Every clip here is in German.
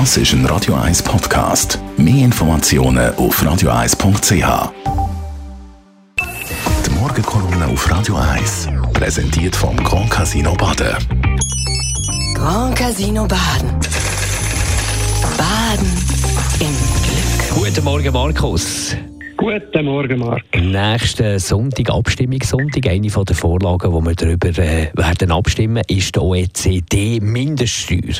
Das ist ein Radio 1 Podcast. Mehr Informationen auf radio1.ch. Die Morgenkolumne auf Radio 1 präsentiert vom Grand Casino Baden. Grand Casino Baden. Baden im Glück. Guten Morgen, Markus. Guten Morgen, Marc. Nächsten Sonntag, Abstimmungssonntag, eine von der Vorlagen, wo wir darüber äh, werden abstimmen, ist die OECD-Mindeststeuer.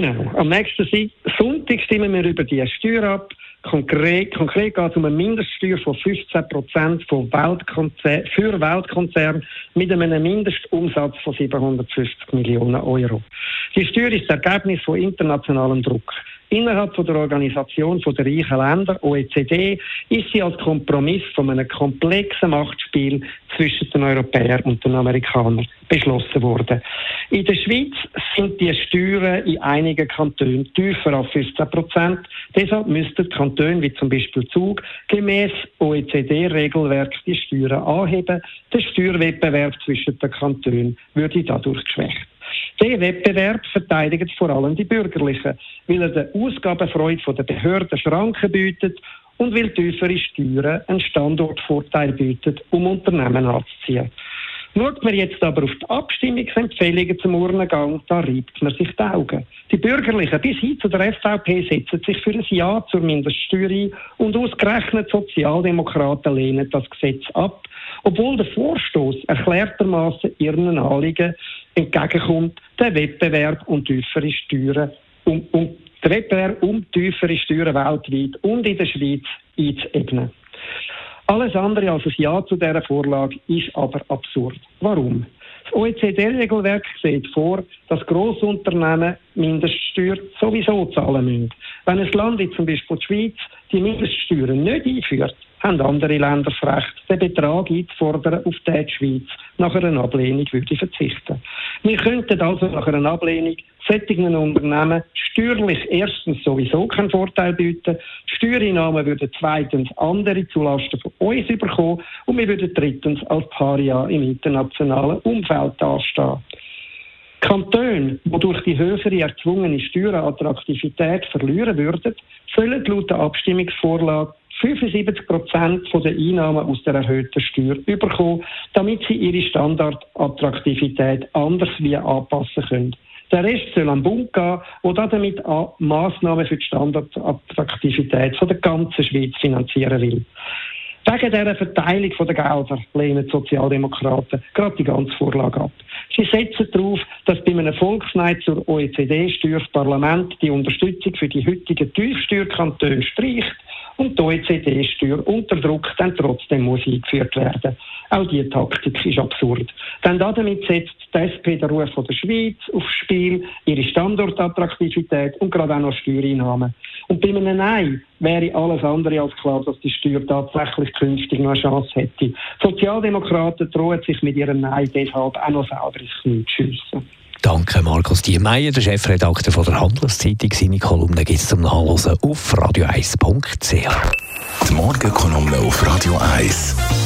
Genau. Am nächsten Sonntag stimmen wir über die Steuer ab. Konkret, konkret geht es um eine Mindeststeuer von 15 Prozent für Weltkonzerne mit einem Mindestumsatz von 750 Millionen Euro. Die Steuer ist das Ergebnis von internationalem Druck. Innerhalb von der Organisation der reichen Länder, OECD, ist sie als Kompromiss von einem komplexen Machtspiel zwischen den Europäern und den Amerikanern beschlossen worden. In der Schweiz sind die Steuern in einigen Kantonen tiefer als 15 Prozent. Deshalb müssten Kantone wie zum Beispiel Zug gemäß OECD-Regelwerk die Steuern anheben. Der Steuerwettbewerb zwischen den Kantonen würde dadurch geschwächt. Der Wettbewerb verteidigt vor allem die Bürgerlichen, weil er der Ausgabenfreude der Behörden Schranken bietet und weil tiefere Steuern einen Standortvorteil bietet, um Unternehmen anzuziehen. Schaut man jetzt aber auf die Abstimmungsempfehlungen zum Urnengang, da reibt man sich die Augen. Die Bürgerlichen bis hin zu der SVP setzen sich für ein Ja zur Mindeststeuer ein und ausgerechnet Sozialdemokraten lehnen das Gesetz ab, obwohl der Vorstoß erklärtermaßen ihren Anliegen entgegenkommt, der Wettbewerb und tiefere Steuern um, um, der Wettbewerb um tiefere Steuern weltweit und in der Schweiz einzuebnen. Alles andere als ein Ja zu dieser Vorlage ist aber absurd. Warum? Das OECD-Regelwerk sieht vor, dass Grossunternehmen Mindeststeuer sowieso zahlen müssen. Wenn ein Land wie zum Beispiel die Schweiz die Mindeststeuern nicht einführt, haben andere Länder das Recht, den Betrag einzufordern, auf den die Schweiz nach einer Ablehnung würde verzichten. Wir könnten also nach einer Ablehnung solchen Unternehmen steuerlich erstens sowieso keinen Vorteil bieten, Steuereinnahmen würden zweitens andere zulasten von uns überkommen und wir würden drittens als Paria im internationalen Umfeld dastehen. Kantone, die durch die höhere erzwungene Steuerattraktivität verlieren würden, sollen laut der Abstimmungsvorlage 75 Prozent der Einnahmen aus der erhöhten Steuer überkommen, damit sie ihre Standardattraktivität anders wie anpassen können. Der Rest soll am Bund gehen, der damit Massnahmen für die Standardattraktivität der ganzen Schweiz finanzieren will. Wegen dieser Verteilung der Gelder lehnen die Sozialdemokraten gerade die ganze Vorlage ab. Sie setzen darauf, dass bei einem Volksneid zur OECD-Steuer das Parlament die Unterstützung für die heutigen Tiefsteuerkantone streicht und die OECD-Steuer unter Druck dann trotzdem muss eingeführt werden. Auch diese Taktik ist absurd. Denn damit setzt die SP den Ruf der Schweiz aufs Spiel, ihre Standortattraktivität und gerade auch noch Steuereinnahmen. Und bei einem Nein wäre alles andere als klar, dass die Steuer tatsächlich künftig noch eine Chance hätte. Die Sozialdemokraten drohen sich mit ihrem Nein deshalb auch noch selber ins Knie zu schiessen. Danke, Markus Diemeyer, der Chefredakteur von der Handelszeitung. Seine Kolumne gibt es zum Nachlesen auf radio1.ch. Die Morgenkolumne auf Radio 1.